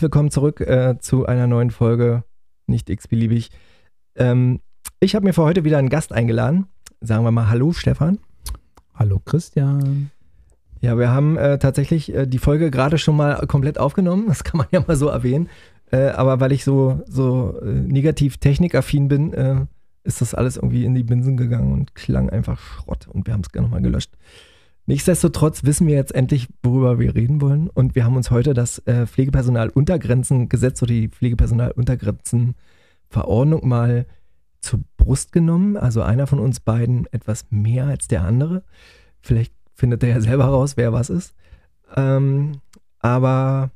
Herzlich willkommen zurück äh, zu einer neuen Folge Nicht x-beliebig. Ähm, ich habe mir für heute wieder einen Gast eingeladen. Sagen wir mal Hallo, Stefan. Hallo, Christian. Ja, wir haben äh, tatsächlich äh, die Folge gerade schon mal komplett aufgenommen. Das kann man ja mal so erwähnen. Äh, aber weil ich so, so äh, negativ technikaffin bin, äh, ist das alles irgendwie in die Binsen gegangen und klang einfach Schrott. Und wir haben es gerne nochmal gelöscht. Nichtsdestotrotz wissen wir jetzt endlich, worüber wir reden wollen. Und wir haben uns heute das äh, Pflegepersonaluntergrenzengesetz oder die Pflegepersonaluntergrenzenverordnung mal zur Brust genommen. Also einer von uns beiden etwas mehr als der andere. Vielleicht findet er ja selber raus, wer was ist. Ähm, aber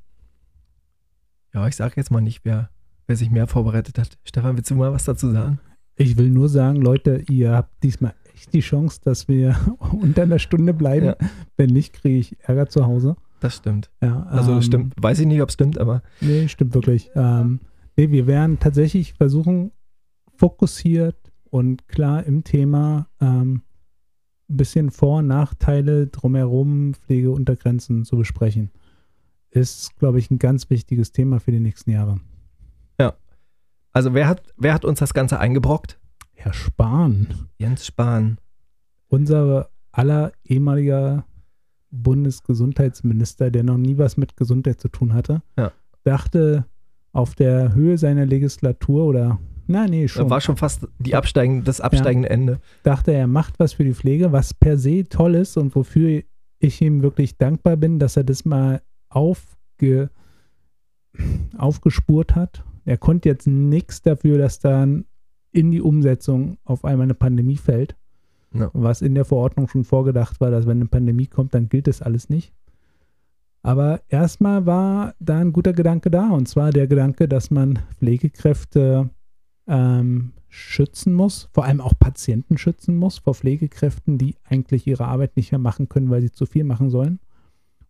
ja, ich sage jetzt mal nicht, wer, wer sich mehr vorbereitet hat. Stefan, willst du mal was dazu sagen? Ich will nur sagen, Leute, ihr habt diesmal echt die Chance, dass wir unter einer Stunde bleiben. Ja. Wenn nicht, kriege ich Ärger zu Hause. Das stimmt. Ja, Also ähm, stimmt, weiß ich nicht, ob es stimmt, aber Nee, stimmt wirklich. Ähm, nee, wir werden tatsächlich versuchen, fokussiert und klar im Thema ähm, ein bisschen Vor- und Nachteile drumherum, Pflegeuntergrenzen zu besprechen. Ist, glaube ich, ein ganz wichtiges Thema für die nächsten Jahre. also wer hat, wer hat uns das Ganze eingebrockt? Herr Spahn, Jens Spahn. unser aller ehemaliger Bundesgesundheitsminister, der noch nie was mit Gesundheit zu tun hatte, Ja. dachte auf der Höhe seiner Legislatur oder, na nee, schon, Da war schon fast die absteigen, das absteigende Ende. dachte, er macht was für die Pflege, was per se toll ist und wofür ich ihm wirklich dankbar bin, dass er das mal aufge, aufgespurt hat. Er konnte jetzt nichts dafür, dass dann in die Umsetzung auf einmal eine Pandemie fällt, Ja. was in der Verordnung schon vorgedacht war, dass wenn eine Pandemie kommt, dann gilt das alles nicht. Aber erstmal war da ein guter Gedanke da, und zwar der Gedanke, dass man Pflegekräfte ähm, schützen muss, vor allem auch Patienten schützen muss vor Pflegekräften, die eigentlich ihre Arbeit nicht mehr machen können, weil sie zu viel machen sollen.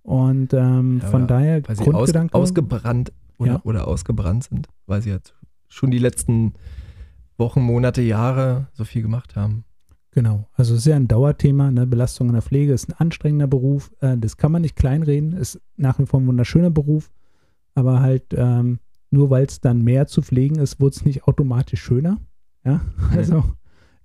Und ähm, Ja, von daher Weil sie aus, Grundgedanke. ausgebrannt oder, Ja. oder ausgebrannt sind, weil sie jetzt schon die letzten Wochen, Monate, Jahre so viel gemacht haben. Genau, also ja ein Dauerthema. Ne? Belastung in der Pflege ist ein anstrengender Beruf. Äh, das kann man nicht kleinreden. Ist nach wie vor ein wunderschöner Beruf. Aber halt ähm, nur weil es dann mehr zu pflegen ist, wird es nicht automatisch schöner. Ja, also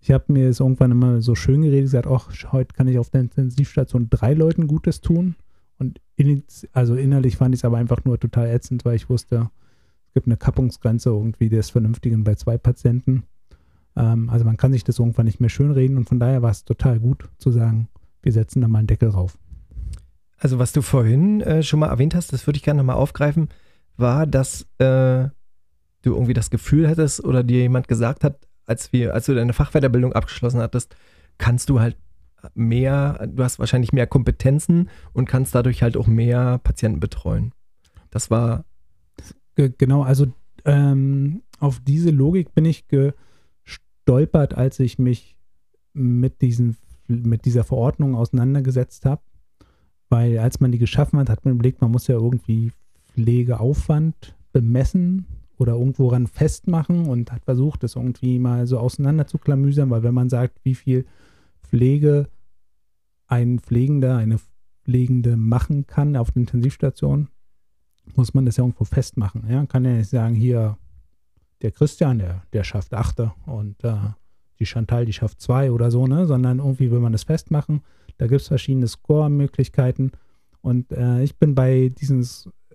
ich habe mir es irgendwann immer so schön geredet, gesagt, ach, heute kann ich auf der Intensivstation drei Leuten Gutes tun. Und in, also innerlich fand ich es aber einfach nur total ätzend, weil ich wusste, es gibt eine Kappungsgrenze irgendwie des Vernünftigen bei zwei Patienten. Ähm, also man kann sich das irgendwann nicht mehr schönreden und von daher war es total gut zu sagen, wir setzen da mal einen Deckel drauf. Also was du vorhin äh, schon mal erwähnt hast, das würde ich gerne nochmal aufgreifen, war, dass äh, du irgendwie das Gefühl hättest oder dir jemand gesagt hat, als wir, als du deine Fachweiterbildung abgeschlossen hattest, kannst du halt mehr, du hast wahrscheinlich mehr Kompetenzen und kannst dadurch halt auch mehr Patienten betreuen. Das war, genau, also ähm, auf diese Logik bin ich gestolpert, als ich mich mit, diesen, mit dieser Verordnung auseinandergesetzt habe. Weil als man die geschaffen hat, hat man überlegt, man muss ja irgendwie Pflegeaufwand bemessen oder irgendwo ran festmachen und hat versucht, das irgendwie mal so auseinander zu klamüsern, weil wenn man sagt, wie viel Pflege ein Pflegender, eine Pflegende machen kann auf der Intensivstation, muss man das ja irgendwo festmachen. Ja? Kann ja nicht sagen, hier, der Christian, der, der schafft Achte und äh, die Chantal, die schafft zwei oder so, ne? Sondern irgendwie will man das festmachen. Da gibt es verschiedene Score-Möglichkeiten. Und äh, ich bin bei diesen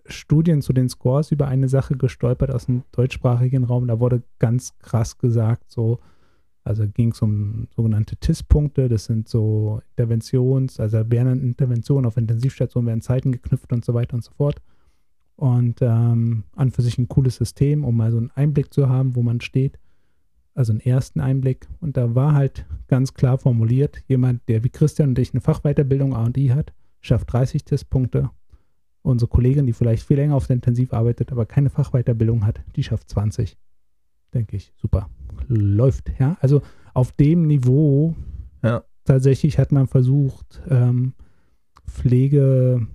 Studien zu den Scores über eine Sache gestolpert aus dem deutschsprachigen Raum. Da wurde ganz krass gesagt, so, also ging es um sogenannte TIS-Punkte, das sind so Interventions-, also während Interventionen auf Intensivstationen werden Zeiten geknüpft und so weiter und so fort. Und ähm, an für sich ein cooles System, um mal so einen Einblick zu haben, wo man steht. Also einen ersten Einblick. Und da war halt ganz klar formuliert, jemand, der wie Christian und ich eine Fachweiterbildung A&I hat, schafft 30 Testpunkte. Unsere Kollegin, die vielleicht viel länger auf der Intensiv arbeitet, aber keine Fachweiterbildung hat, die schafft 20. Denke ich, super. Läuft, ja. Also auf dem Niveau Ja. tatsächlich hat man versucht, ähm, Pflege,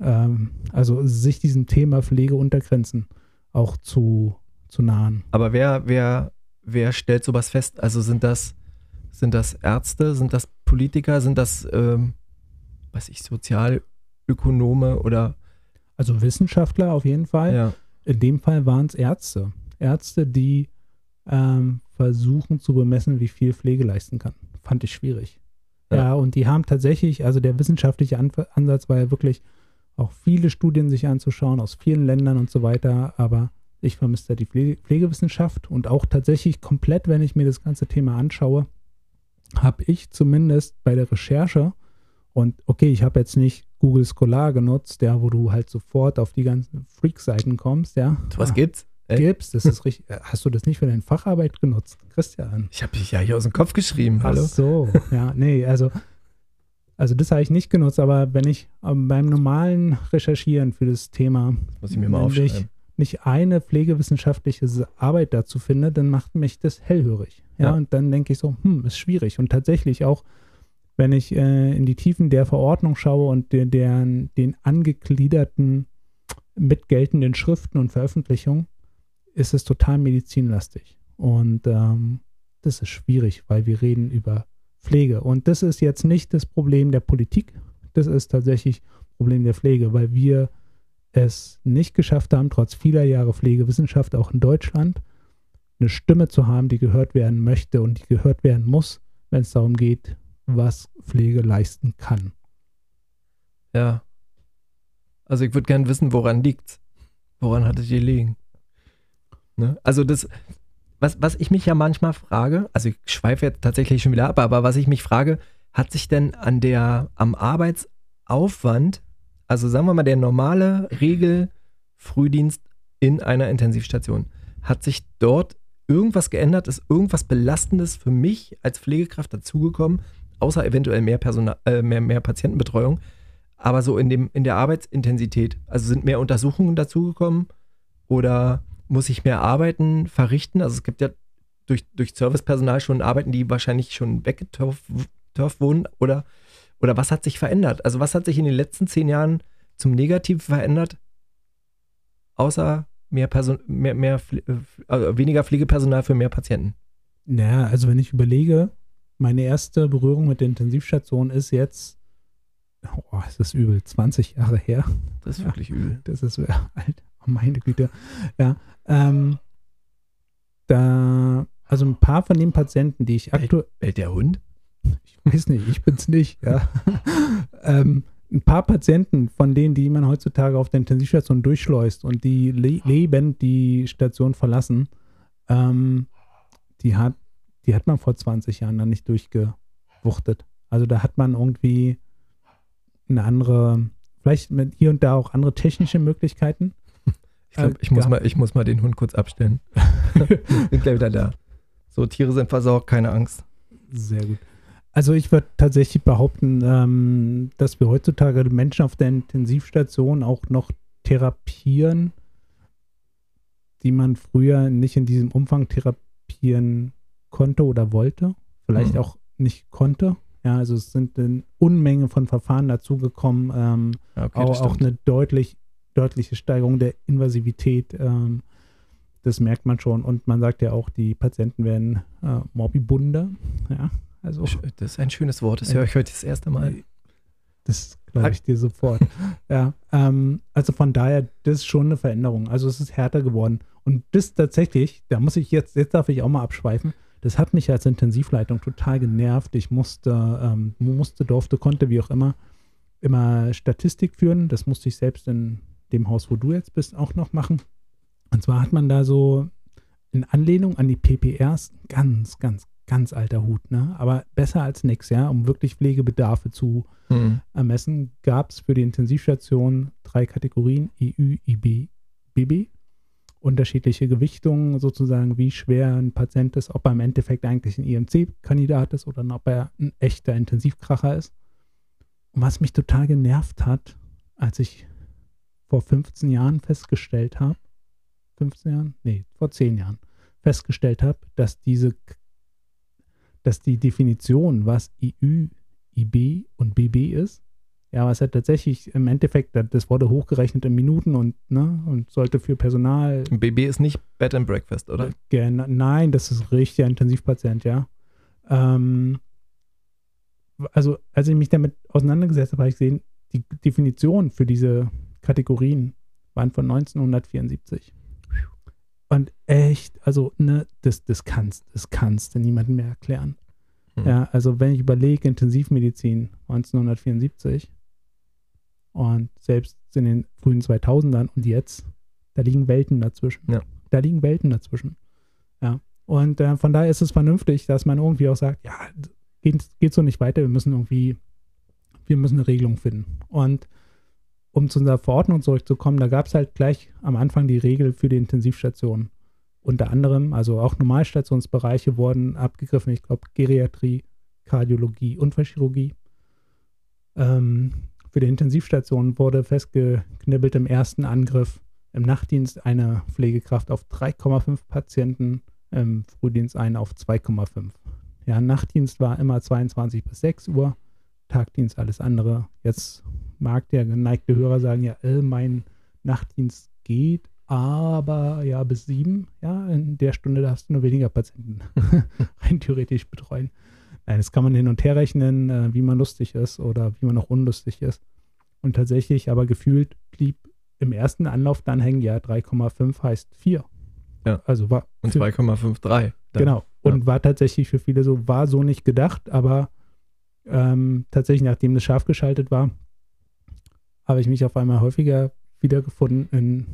ähm, also sich diesem Thema Pflegeuntergrenzen auch zu, zu nahen. Aber wer, wer, wer stellt sowas fest? Also sind das, sind das Ärzte, sind das Politiker, sind das, ähm, weiß ich, Sozialökonome oder Also Wissenschaftler auf jeden Fall. ja. In dem Fall waren es Ärzte. Ärzte, die ähm, versuchen zu bemessen, wie viel Pflege leisten kann. Fand ich schwierig. Ja. Ja, und die haben tatsächlich, also der wissenschaftliche An Ansatz war ja wirklich auch viele Studien sich anzuschauen aus vielen Ländern und so weiter, aber ich vermisse da die Pflege Pflegewissenschaft und auch tatsächlich komplett, wenn ich mir das ganze Thema anschaue, habe ich zumindest bei der Recherche und okay, ich habe jetzt nicht Google Scholar genutzt, ja, wo du halt sofort auf die ganzen Freak-Seiten kommst, ja. Was Ah, gibt's? Ey, gibt's, das ist richtig. Äh, Hast du das nicht für deine Facharbeit genutzt, Christian? Ich habe dich ja hier aus dem Kopf geschrieben. Ach Hallo. so, ja, nee, also, also das habe ich nicht genutzt, aber wenn ich ähm, beim normalen Recherchieren für das Thema mal wenn ich nicht eine pflegewissenschaftliche Arbeit dazu finde, dann macht mich das hellhörig. Ja, Ja. und dann denke ich so, hm, ist schwierig. Und tatsächlich auch, wenn ich äh, in die Tiefen der Verordnung schaue und der, deren, den angegliederten mitgeltenden Schriften und Veröffentlichungen, ist es total medizinlastig. Und ähm, das ist schwierig, weil wir reden über Pflege. Und das ist jetzt nicht das Problem der Politik, das ist tatsächlich Problem der Pflege, weil wir es nicht geschafft haben, trotz vieler Jahre Pflegewissenschaft auch in Deutschland, eine Stimme zu haben, die gehört werden möchte und die gehört werden muss, wenn es darum geht, was Pflege leisten kann. Ja. Also ich würde gerne wissen, woran liegt's? Woran hattet ihr liegen? Ne? Also das, was, was ich mich ja manchmal frage, also ich schweife jetzt tatsächlich schon wieder ab, aber was ich mich frage, hat sich denn an der, am Arbeitsaufwand, also sagen wir mal der normale Regel-Frühdienst in einer Intensivstation, hat sich dort irgendwas geändert? Ist irgendwas Belastendes für mich als Pflegekraft dazugekommen, außer eventuell mehr, Personal, äh, mehr, mehr Patientenbetreuung? Aber so in, dem, in der Arbeitsintensität, also sind mehr Untersuchungen dazugekommen oder muss ich mehr Arbeiten verrichten? Also es gibt ja durch, durch Servicepersonal schon Arbeiten, die wahrscheinlich schon weggeturft turft wurden oder, oder was hat sich verändert? Also was hat sich in den letzten zehn Jahren zum Negativen verändert, außer mehr Person, mehr, mehr, äh, also weniger Pflegepersonal für mehr Patienten? Naja, also wenn ich überlege, meine erste Berührung mit der Intensivstation ist jetzt, oh, es ist übel, 20 Jahre her. Das ist Ja. wirklich übel. Das ist alt. Oh, meine Güte. Ja. Ähm, da, also ein paar von den Patienten, die ich aktuell, Bellt der Hund? ich weiß nicht, ich bin's nicht, ja. ähm, ein paar Patienten von denen, die man heutzutage auf der Intensivstation durchschleust und die le lebend die Station verlassen, ähm, die hat, die hat man vor 20 Jahren dann nicht durchgewuchtet. Also da hat man irgendwie eine andere, vielleicht hier und da auch andere technische Möglichkeiten. Ich glaube, Äh, ich, muss mal, ich muss mal den Hund kurz abstellen. Bin gleich wieder da. So, Tiere sind versorgt, keine Angst. Sehr gut. Also ich würde tatsächlich behaupten, ähm, dass wir heutzutage Menschen auf der Intensivstation auch noch therapieren, die man früher nicht in diesem Umfang therapieren konnte oder wollte. Vielleicht Mhm. auch nicht konnte. Ja, also es sind eine Unmenge von Verfahren dazugekommen. Ähm, okay, auch, auch eine deutlich, deutliche Steigerung der Invasivität. Ähm, das merkt man schon. Und man sagt ja auch, die Patienten werden äh, morbibunder. Ja, also Das ist ein schönes Wort, das Ja. höre ich heute das erste Mal. das glaube ich dir sofort. ja, ähm, also von daher, das ist schon eine Veränderung. Also es ist härter geworden. Und das tatsächlich, da muss ich jetzt, jetzt darf ich auch mal abschweifen. Das hat mich als Intensivleitung total genervt. Ich musste, ähm, musste, durfte, konnte, wie auch immer, immer Statistik führen. Das musste ich selbst in dem Haus, wo du jetzt bist, auch noch machen. Und zwar hat man da so in Anlehnung an die PPRs ganz, ganz ganz alter Hut, ne? Aber besser als nichts, ja, um wirklich Pflegebedarfe zu Mhm. ermessen, gab es für die Intensivstation drei Kategorien, EU, IB, BB. Unterschiedliche Gewichtungen, sozusagen, wie schwer ein Patient ist, ob er im Endeffekt eigentlich ein IMC-Kandidat ist oder ob er ein echter Intensivkracher ist. Und was mich total genervt hat, als ich vor 15 Jahren festgestellt habe, 15 Jahren? Nee, vor 10 Jahren festgestellt habe, dass diese, dass die Definition, was IU, IB und BB ist, ja, was ja tatsächlich im Endeffekt, das wurde hochgerechnet in Minuten und, ne, und sollte für Personal. BB ist nicht Bed and Breakfast, oder? Nein, das ist richtiger Intensivpatient, ja. Ähm, also, als ich mich damit auseinandergesetzt habe, habe ich gesehen, die Definition für diese Kategorien waren von 1974. Und echt, also, ne, das, das kannst, das kannst du niemandem mehr erklären. Hm. Ja, also wenn ich überlege, Intensivmedizin 1974 und selbst in den frühen 2000ern und jetzt, da liegen Welten dazwischen. Ja. Da liegen Welten dazwischen. Ja. Und äh, von daher ist es vernünftig, dass man irgendwie auch sagt, ja, geht, geht so nicht weiter, wir müssen irgendwie, wir müssen eine Regelung finden. Und um zu unserer Verordnung zurückzukommen, da gab es halt gleich am Anfang die Regel für die Intensivstation. Unter anderem, also auch Normalstationsbereiche wurden abgegriffen, ich glaube Geriatrie, Kardiologie, Unfallchirurgie. Ähm, für die Intensivstation wurde festgeknibbelt im ersten Angriff im Nachtdienst eine Pflegekraft auf 3,5 Patienten, im Frühdienst einen auf 2,5. Ja, Nachtdienst war immer 22 bis 6 Uhr, Tagdienst alles andere. Jetzt mag der geneigte Hörer sagen, ja, äh, mein Nachtdienst geht, aber ja, bis sieben, ja, in der Stunde darfst du nur weniger Patienten rein theoretisch betreuen. Nein, das kann man hin und her rechnen, äh, wie man lustig ist oder wie man auch unlustig ist. Und tatsächlich, aber gefühlt blieb im ersten Anlauf dann hängen, ja, 3,5 heißt 4. Ja. Also war Und für- 2,53. dann. Genau. Und war tatsächlich für viele so, war so nicht gedacht, aber ähm, tatsächlich, nachdem das scharf geschaltet war, habe ich mich auf einmal häufiger wiedergefunden in,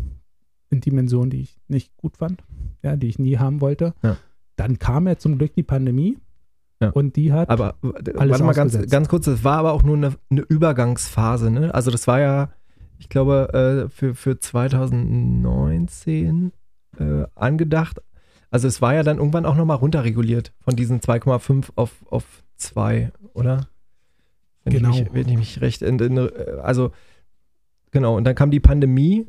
in Dimensionen, die ich nicht gut fand, ja, die ich nie haben wollte. Ja. Dann kam ja zum Glück die Pandemie Ja. und die hat Aber Alles warte mal ganz, ganz kurz, das war aber auch nur eine, eine Übergangsphase, ne? Also das war ja, ich glaube, äh, für, für 2019 äh, angedacht. Also es war ja dann irgendwann auch nochmal runterreguliert von diesen 2,5 auf, auf 2, oder? Wenn Genau. Ich mich, wenn ich mich recht, in, in, also genau, und dann kam die Pandemie.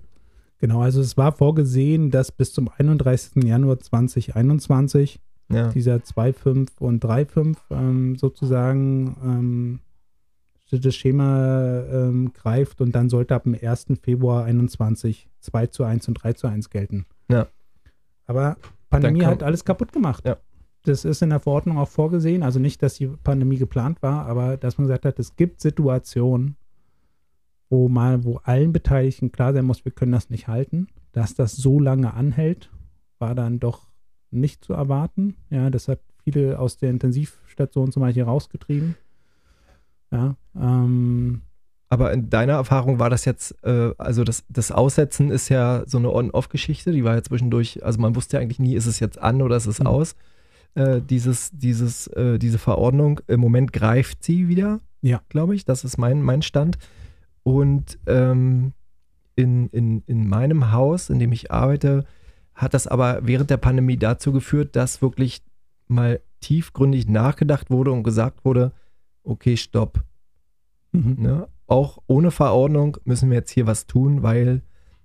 Genau, also es war vorgesehen, dass bis zum 31. Januar 2021 Ja, dieser 2,5 und 3,5 ähm, sozusagen ähm, das Schema ähm, greift und dann sollte ab dem 1. Februar 21 2 zu 1 und 3 zu 1 gelten. Ja. Aber Pandemie hat alles kaputt gemacht. Ja. Das ist in der Verordnung auch vorgesehen, also nicht, dass die Pandemie geplant war, aber dass man gesagt hat, es gibt Situationen, wo mal, wo allen Beteiligten klar sein muss, wir können das nicht halten. Dass das so lange anhält, war dann doch nicht zu erwarten. Ja, das hat viele aus der Intensivstation zum Beispiel rausgetrieben. Ja, ähm, aber in deiner Erfahrung war das jetzt, äh, also das, das Aussetzen ist ja so eine On-Off-Geschichte, die war ja zwischendurch, also man wusste ja eigentlich nie, ist es jetzt an oder ist es Mhm. aus. Äh, dieses, dieses, äh, diese Verordnung, im Moment greift sie wieder, Ja. glaube ich. Das ist mein, mein Stand. Und ähm, in, in, in meinem Haus, in dem ich arbeite, hat das aber während der Pandemie dazu geführt, dass wirklich mal tiefgründig nachgedacht wurde und gesagt wurde, okay, stopp. mhm. Ne? Auch ohne Verordnung müssen wir jetzt hier was tun, weil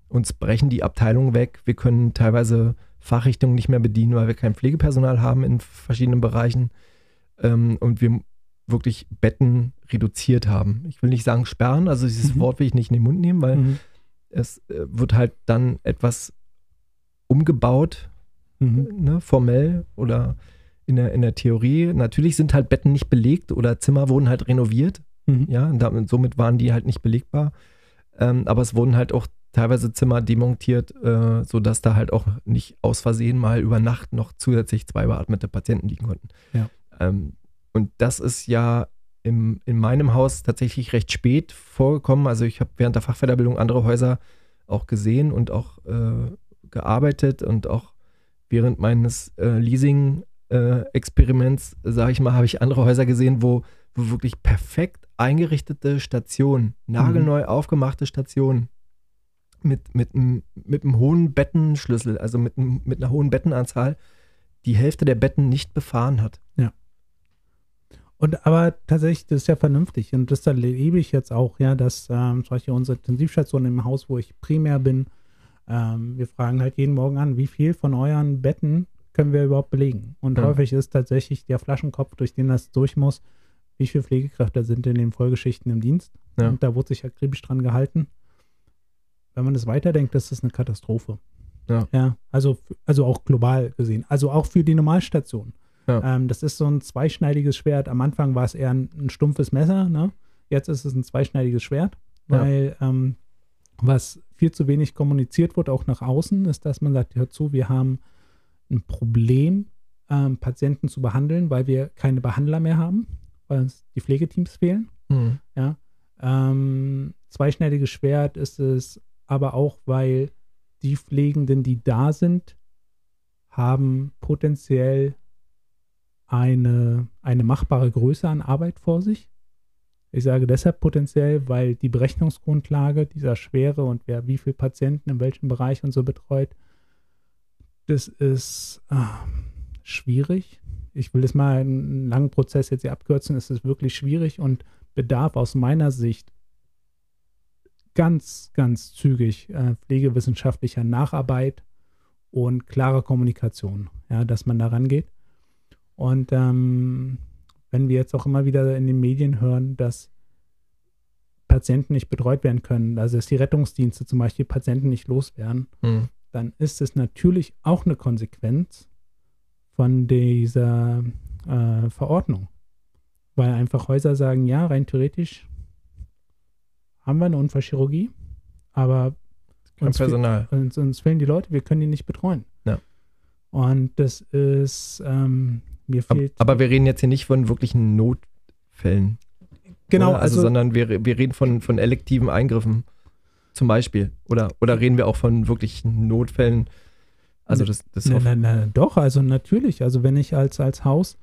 uns brechen die Abteilungen weg. Wir können teilweise Fachrichtungen nicht mehr bedienen, weil wir kein Pflegepersonal haben in verschiedenen Bereichen ähm, und wir wirklich Betten reduziert haben. Ich will nicht sagen sperren, also dieses Mhm. Wort will ich nicht in den Mund nehmen, weil Mhm. es äh, wird halt dann etwas umgebaut, Mhm. ne, formell oder in der, in der Theorie. Natürlich sind halt Betten nicht belegt oder Zimmer wurden halt renoviert. Mhm. Ja, und damit, somit waren die halt nicht belegbar. Ähm, aber es wurden halt auch teilweise Zimmer demontiert, äh, sodass da halt auch nicht aus Versehen mal über Nacht noch zusätzlich zwei beatmete Patienten liegen konnten. Ja. Ähm, und das ist ja im, in meinem Haus tatsächlich recht spät vorgekommen. Also ich habe während der Fachweiterbildung andere Häuser auch gesehen und auch äh, gearbeitet und auch während meines äh, Leasing äh, sage ich mal, habe ich andere Häuser gesehen, wo, wo wirklich perfekt eingerichtete Stationen, nagelneu mhm. aufgemachte Stationen mit, mit, mit einem hohen Bettenschlüssel, also mit, mit einer hohen Bettenanzahl, die Hälfte der Betten nicht befahren hat. Und aber tatsächlich, das ist ja vernünftig. Und das erlebe ich jetzt auch, ja, dass ähm, zum Beispiel unsere Intensivstation im Haus, wo ich primär bin, ähm, wir fragen halt jeden Morgen an, wie viel von euren Betten können wir überhaupt belegen? Und ja. häufig ist tatsächlich der Flaschenkopf, durch den das durch muss, wie viele Pflegekräfte sind in den Folgeschichten im Dienst. Ja. Und da wurde sich akribisch dran gehalten. Wenn man das weiterdenkt, das ist eine Katastrophe. Ja. ja also, also auch global gesehen. Also auch für die Normalstation. Ja. Ähm, das ist so ein zweischneidiges Schwert. Am Anfang war es eher ein, ein stumpfes Messer, ne? Jetzt ist es ein zweischneidiges Schwert, weil ja. ähm, was viel zu wenig kommuniziert wird, auch nach außen, ist, dass man sagt, hör zu, wir haben ein Problem, ähm, Patienten zu behandeln, weil wir keine Behandler mehr haben, weil uns die Pflegeteams fehlen. Mhm. Ja. Ähm, zweischneidiges Schwert ist es aber auch, weil die Pflegenden, die da sind, haben potenziell eine, eine machbare Größe an Arbeit vor sich. Ich sage deshalb potenziell, weil die Berechnungsgrundlage dieser Schwere und wer wie viele Patienten in welchem Bereich und so betreut, das ist äh, schwierig. Ich will das mal einen langen Prozess jetzt hier abkürzen. Es ist wirklich schwierig und bedarf aus meiner Sicht ganz, ganz zügig äh, pflegewissenschaftlicher Nacharbeit und klarer Kommunikation, ja, dass man da rangeht. Und ähm, wenn wir jetzt auch immer wieder in den Medien hören, dass Patienten nicht betreut werden können, also dass die Rettungsdienste zum Beispiel Patienten nicht loswerden, mhm. dann ist es natürlich auch eine Konsequenz von dieser äh, Verordnung. Weil einfach Häuser sagen, ja, rein theoretisch haben wir eine Unfallchirurgie, aber Kein uns, Personal. Uns, uns fehlen die Leute, wir können die nicht betreuen. Und das ist ähm, mir fehlt. Aber, aber wir reden jetzt hier nicht von wirklichen Notfällen. Genau, also, also, sondern wir, wir reden von, von elektiven Eingriffen zum Beispiel. Oder, oder reden wir auch von wirklichen Notfällen? Also das, das nein, nein, nein, doch, also natürlich. Also wenn ich als, als Haus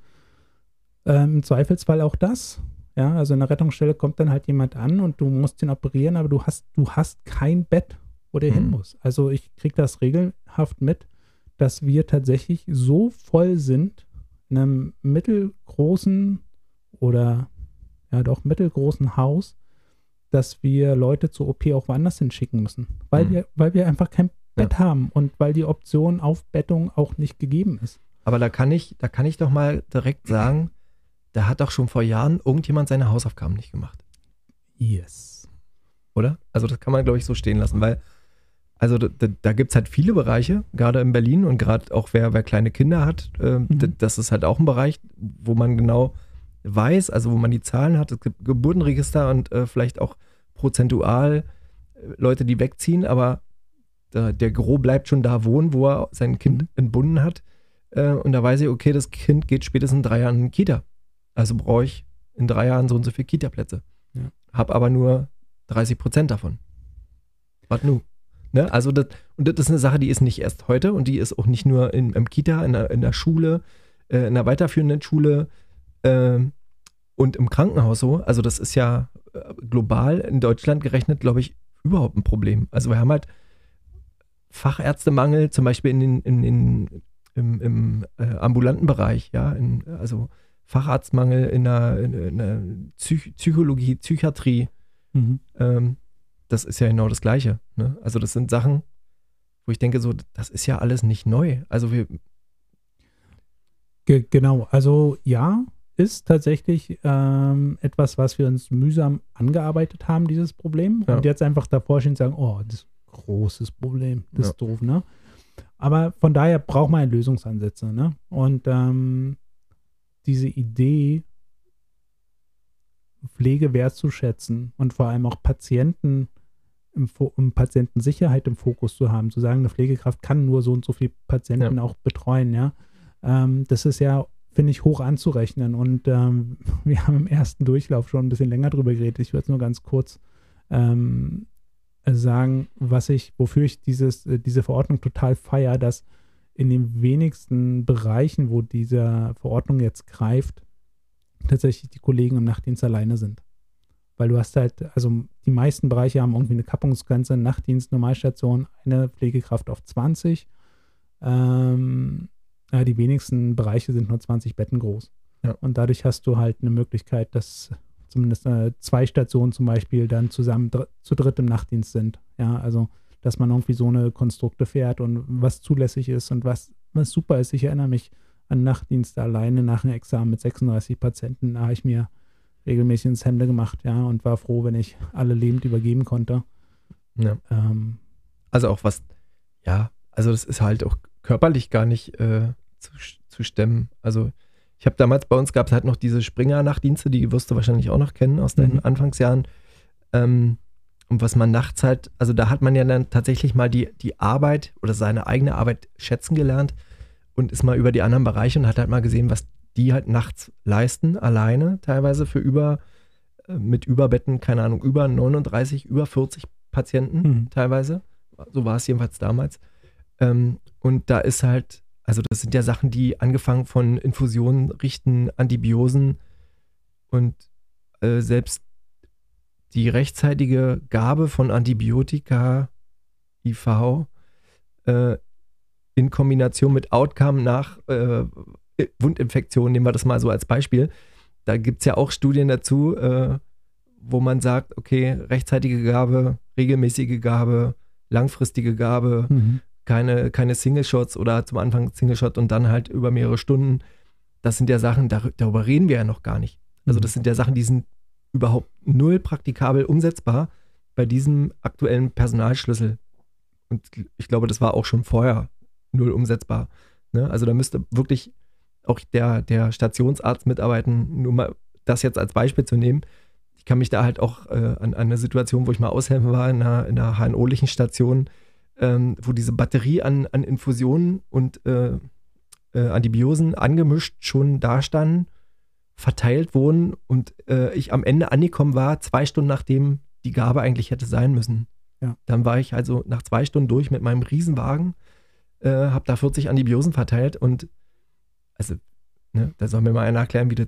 ähm, im Zweifelsfall auch das, ja, also in der Rettungsstelle kommt dann halt jemand an und du musst ihn operieren, aber du hast, du hast kein Bett, wo der hm. hin muss. Also ich kriege das regelhaft mit, dass wir tatsächlich so voll sind in einem mittelgroßen oder ja doch mittelgroßen Haus, dass wir Leute zur OP auch woanders hinschicken müssen, weil, mhm. wir, weil wir einfach kein Bett ja. haben und weil die Option Aufbettung auch nicht gegeben ist. Aber da kann ich, da kann ich doch mal direkt sagen, da hat doch schon vor Jahren irgendjemand seine Hausaufgaben nicht gemacht. Yes. Oder? Also das kann man, glaube ich, so stehen lassen, weil also da, da gibt es halt viele Bereiche, gerade in Berlin und gerade auch wer, wer kleine Kinder hat, äh, mhm. das ist halt auch ein Bereich, wo man genau weiß, also wo man die Zahlen hat. Es gibt Geburtenregister und äh, vielleicht auch prozentual äh, Leute, die wegziehen, aber der, der Gros bleibt schon da wohnen, wo er sein Kind mhm. entbunden hat. Äh, und da weiß ich, okay, das Kind geht spätestens in drei Jahren in Kita. Also brauche ich in drei Jahren so und so viele Kita-Plätze. Ja. Hab aber nur 30 Prozent davon. Was nu? Ne? Also das, und das ist eine Sache, die ist nicht erst heute und die ist auch nicht nur in, im Kita, in der, in der Schule, äh, in der weiterführenden Schule äh, und im Krankenhaus so. Also das ist ja äh, global in Deutschland gerechnet, glaube ich, überhaupt ein Problem. Also wir haben halt Fachärztemangel, zum Beispiel in den, in den, im, im äh, ambulanten Bereich, ja, in, also Facharztmangel in der, in, in der Psych Psychologie, Psychiatrie. Mhm. Ähm, das ist ja genau das Gleiche. Ne? Also das sind Sachen, wo ich denke, so, das ist ja alles nicht neu. Also wir. Ge genau, also ja, ist tatsächlich ähm, etwas, was wir uns mühsam angearbeitet haben, dieses Problem. Ja. Und jetzt einfach davor stehen und sagen, oh, das ist ein großes Problem, das ja. ist doof, ne? Aber von daher braucht man Lösungsansätze, ne? Und ähm, diese Idee, Pflege wertzuschätzen und vor allem auch Patienten im, um Patientensicherheit im Fokus zu haben, zu sagen, eine Pflegekraft kann nur so und so viele Patienten ja. auch betreuen, ja. Ähm, das ist ja, finde ich, hoch anzurechnen. Und ähm, wir haben im ersten Durchlauf schon ein bisschen länger drüber geredet. Ich würde es nur ganz kurz ähm, sagen, was ich, wofür ich dieses, äh, diese Verordnung total feiere, dass in den wenigsten Bereichen, wo diese Verordnung jetzt greift, tatsächlich die Kollegen im Nachtdienst alleine sind. Weil du hast halt, also die meisten Bereiche haben irgendwie eine Kappungsgrenze, Nachtdienst, Normalstation, eine Pflegekraft auf 20. Ähm, ja, die wenigsten Bereiche sind nur 20 Betten groß. Ja. Und dadurch hast du halt eine Möglichkeit, dass zumindest äh, zwei Stationen zum Beispiel dann zusammen dr zu dritt im Nachtdienst sind. Ja, also dass man irgendwie so eine Konstrukte fährt und was zulässig ist und was, was super ist. Ich erinnere mich an Nachtdienste alleine nach einem Examen mit 36 Patienten. Da habe ich mir regelmäßig ins Hemde gemacht, ja, und war froh, wenn ich alle lebend übergeben konnte. Ja. Ähm, also auch was, ja, also das ist halt auch körperlich gar nicht äh, zu, zu stemmen. Also ich habe damals, bei uns gab es halt noch diese Springer-Nachtdienste, die wirst du wahrscheinlich auch noch kennen aus deinen mhm. Anfangsjahren. Ähm, und was man nachts halt, also da hat man ja dann tatsächlich mal die, die Arbeit oder seine eigene Arbeit schätzen gelernt und ist mal über die anderen Bereiche und hat halt mal gesehen, was die halt nachts leisten, alleine teilweise für über, äh, mit Überbetten, keine Ahnung, über 39, über 40 Patienten mhm. teilweise. So war es jedenfalls damals. Ähm, und da ist halt, also das sind ja Sachen, die angefangen von Infusionen richten, Antibiosen und äh, selbst die rechtzeitige Gabe von Antibiotika, IV, äh, in Kombination mit Outcome nach äh, Wundinfektionen, nehmen wir das mal so als Beispiel. Da gibt es ja auch Studien dazu, äh, wo man sagt, okay, rechtzeitige Gabe, regelmäßige Gabe, langfristige Gabe, mhm. keine, keine Single-Shots oder zum Anfang Single-Shot und dann halt über mehrere Stunden. Das sind ja Sachen, darüber reden wir ja noch gar nicht. Also das mhm. sind ja Sachen, die sind überhaupt null praktikabel umsetzbar bei diesem aktuellen Personalschlüssel. Und ich glaube, das war auch schon vorher null umsetzbar. Ne? Also da müsste wirklich auch der, der Stationsarzt mitarbeiten, nur mal das jetzt als Beispiel zu nehmen. Ich kann mich da halt auch äh, an, an, eine Situation, wo ich mal aushelfen war in einer, in einer HNO-lichen Station, ähm, wo diese Batterie an, an Infusionen und äh, äh, Antibiosen angemischt schon da standen verteilt wurden und äh, ich am Ende angekommen war, zwei Stunden nachdem die Gabe eigentlich hätte sein müssen. Ja. Dann war ich also nach zwei Stunden durch mit meinem Riesenwagen, äh, habe da 40 Antibiosen verteilt und also, ne, da soll mir mal einer erklären, wie das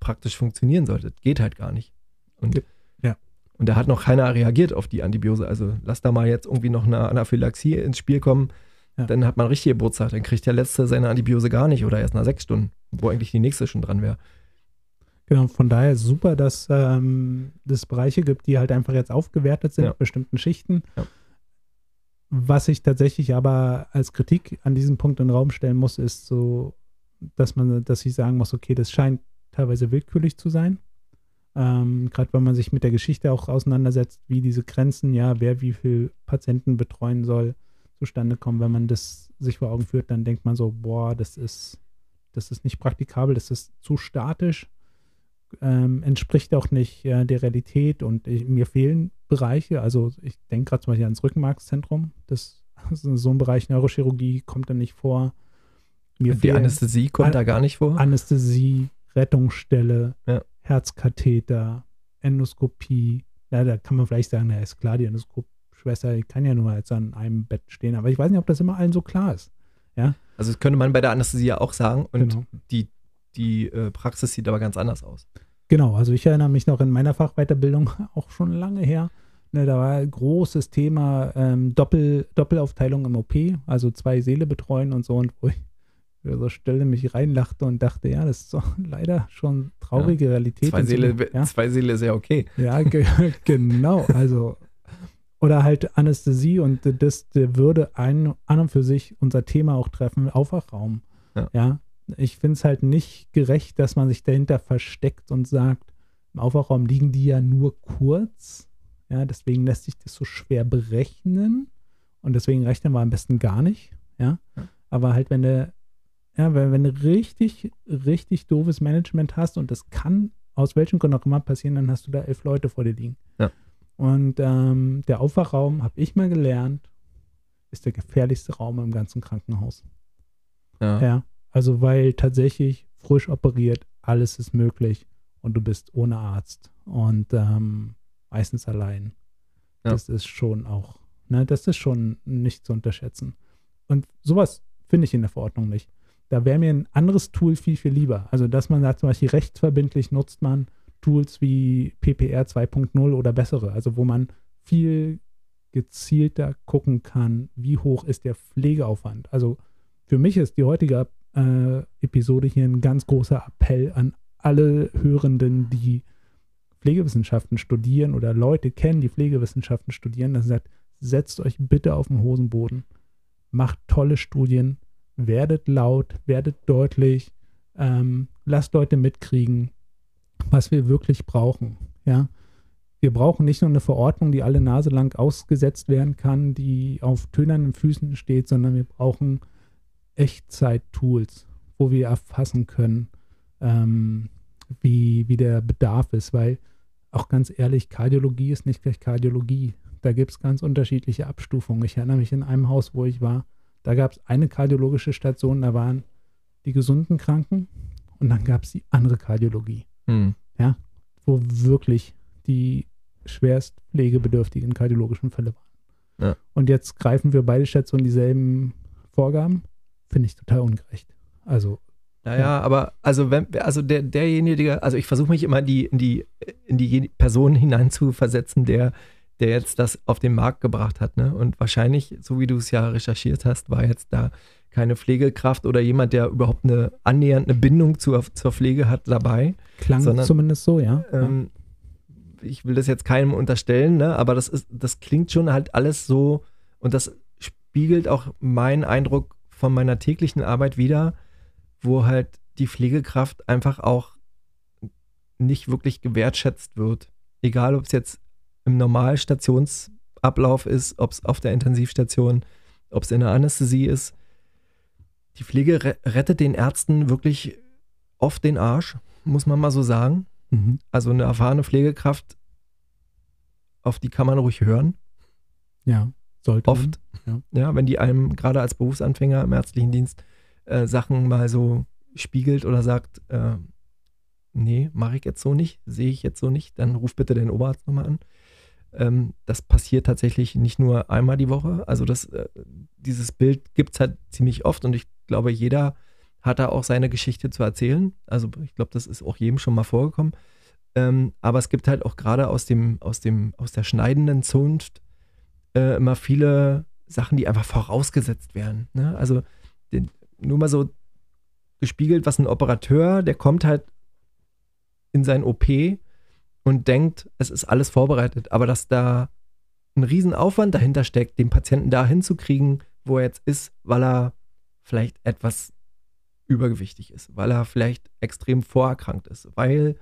praktisch funktionieren sollte. Das geht halt gar nicht. Und, ja. und da hat noch keiner reagiert auf die Antibiose. Also lass da mal jetzt irgendwie noch eine Anaphylaxie ins Spiel kommen. Ja. Dann hat man richtig Geburtstag. Dann kriegt der Letzte seine Antibiose gar nicht oder erst nach sechs Stunden, wo eigentlich die nächste schon dran wäre. Genau, von daher super, dass ähm, es Bereiche gibt, die halt einfach jetzt aufgewertet sind, ja. bestimmten Schichten. Ja. Was ich tatsächlich aber als Kritik an diesem Punkt in den Raum stellen muss, ist so, dass man, dass ich sagen muss, okay, das scheint teilweise willkürlich zu sein. Ähm, Gerade wenn man sich mit der Geschichte auch auseinandersetzt, wie diese Grenzen, ja, wer wie viel Patienten betreuen soll, zustande kommen. Wenn man das sich vor Augen führt, dann denkt man so, boah, das ist, das ist nicht praktikabel, das ist zu statisch ähm, entspricht auch nicht äh, der Realität und ich, mir fehlen Bereiche. Also ich denke gerade zum Beispiel ans Rückenmarkszentrum. Das, das so ein Bereich Neurochirurgie kommt da nicht vor. Mir die Anästhesie kommt An da gar nicht vor? Anästhesie, Rettungsstelle, ja. Herzkatheter, Endoskopie. Ja, da kann man vielleicht sagen, na ist klar, die Endoskop-Schwester kann ja nur jetzt an einem Bett stehen. Aber ich weiß nicht, ob das immer allen so klar ist. Ja? Also das könnte man bei der Anästhesie ja auch sagen. Und genau. die die äh, Praxis sieht aber ganz anders aus. Genau, also ich erinnere mich noch in meiner Fachweiterbildung, auch schon lange her, ne, da war ein großes Thema ähm, Doppel, Doppelaufteilung im OP, also zwei Seele betreuen und so und wo ich so Stelle mich reinlachte und dachte, ja, das ist doch leider schon traurige ja, Realität. Zwei Seele, so, ja? zwei Seele ist ja okay. Ja, ge genau, also oder halt Anästhesie und das würde ein, an und für sich unser Thema auch treffen, Aufwachraum. Ja. ja ich finde es halt nicht gerecht, dass man sich dahinter versteckt und sagt, im Aufwachraum liegen die ja nur kurz. Ja, deswegen lässt sich das so schwer berechnen. Und deswegen rechnen wir am besten gar nicht. Ja. Aber halt, wenn du, ja, wenn, wenn du richtig, richtig doofes Management hast und das kann aus welchem Grund auch immer passieren, dann hast du da elf Leute vor dir liegen. Ja. Und ähm, der Aufwachraum, habe ich mal gelernt, ist der gefährlichste Raum im ganzen Krankenhaus. Ja. ja. Also weil tatsächlich frisch operiert, alles ist möglich und du bist ohne Arzt und ähm, meistens allein. Ja. Das ist schon auch, ne, das ist schon nicht zu unterschätzen. Und sowas Finde ich in der Verordnung nicht. Da wäre mir ein anderes Tool viel, viel lieber. Also, dass man sagt, zum Beispiel rechtsverbindlich nutzt man Tools wie PPR 2.0 oder bessere, also wo man viel gezielter gucken kann, wie hoch ist der Pflegeaufwand. Also für mich ist die heutige äh, Episode hier ein ganz großer Appell an alle Hörenden, die Pflegewissenschaften studieren oder Leute kennen, die Pflegewissenschaften studieren, dass sagt, setzt euch bitte auf den Hosenboden, macht tolle Studien, werdet laut, werdet deutlich, ähm, lasst Leute mitkriegen, was wir wirklich brauchen. Ja, wir brauchen nicht nur eine Verordnung, die alle Nase lang ausgesetzt werden kann, die auf tönernen Füßen steht, sondern wir brauchen Echtzeit-Tools, wo wir erfassen können, ähm, wie, wie der Bedarf ist, weil auch ganz ehrlich, Kardiologie ist nicht gleich Kardiologie. Da gibt es ganz unterschiedliche Abstufungen. Ich erinnere mich in einem Haus, wo ich war, da gab es eine kardiologische Station, da waren die gesunden Kranken und dann gab es die andere Kardiologie. Hm. Ja, wo wirklich die schwerst pflegebedürftigen kardiologischen Fälle waren. Ja. Und jetzt greifen wir beide Stationen dieselben Vorgaben finde ich total ungerecht. Also. Naja, ja. aber also wenn, also der, derjenige, also ich versuche mich immer in die, in die, in die Person hineinzuversetzen, der, der jetzt das auf den Markt gebracht hat. Ne? Und wahrscheinlich, so wie du es ja recherchiert hast, war jetzt da keine Pflegekraft oder jemand, der überhaupt eine annähernd eine Bindung zur, zur Pflege hat, dabei. Klang sondern, zumindest so, ja. Ähm, ich will das jetzt keinem unterstellen, ne? aber das ist, das klingt schon halt alles so und das spiegelt auch meinen Eindruck von meiner täglichen Arbeit wieder, wo halt die Pflegekraft einfach auch nicht wirklich gewertschätzt wird. Egal, ob es jetzt im Normalstationsablauf ist, ob es auf der Intensivstation, ob es in der Anästhesie ist. Die Pflege rettet den Ärzten wirklich oft den Arsch, muss man mal so sagen. Mhm. Also eine erfahrene Pflegekraft, auf die kann man ruhig hören. Ja. Sollte Oft. Ja. ja. wenn die einem gerade als Berufsanfänger im ärztlichen Dienst äh, Sachen mal so spiegelt oder sagt, äh, nee, mache ich jetzt so nicht, sehe ich jetzt so nicht, dann ruf bitte den Oberarzt nochmal an. Ähm, das passiert tatsächlich nicht nur einmal die Woche. Also das, äh, dieses Bild gibt es halt ziemlich oft und ich glaube, jeder hat da auch seine Geschichte zu erzählen. Also ich glaube, das ist auch jedem schon mal vorgekommen. Ähm, aber es gibt halt auch gerade aus dem, aus dem, aus der schneidenden Zunft äh, immer viele Sachen, die einfach vorausgesetzt werden. Ne? Also den, nur mal so gespiegelt, was ein Operateur, der kommt halt in sein OP und denkt, es ist alles vorbereitet, aber dass da ein Riesenaufwand dahinter steckt, den Patienten da hinzukriegen, wo er jetzt ist, weil er vielleicht etwas übergewichtig ist, weil er vielleicht extrem vorerkrankt ist, weil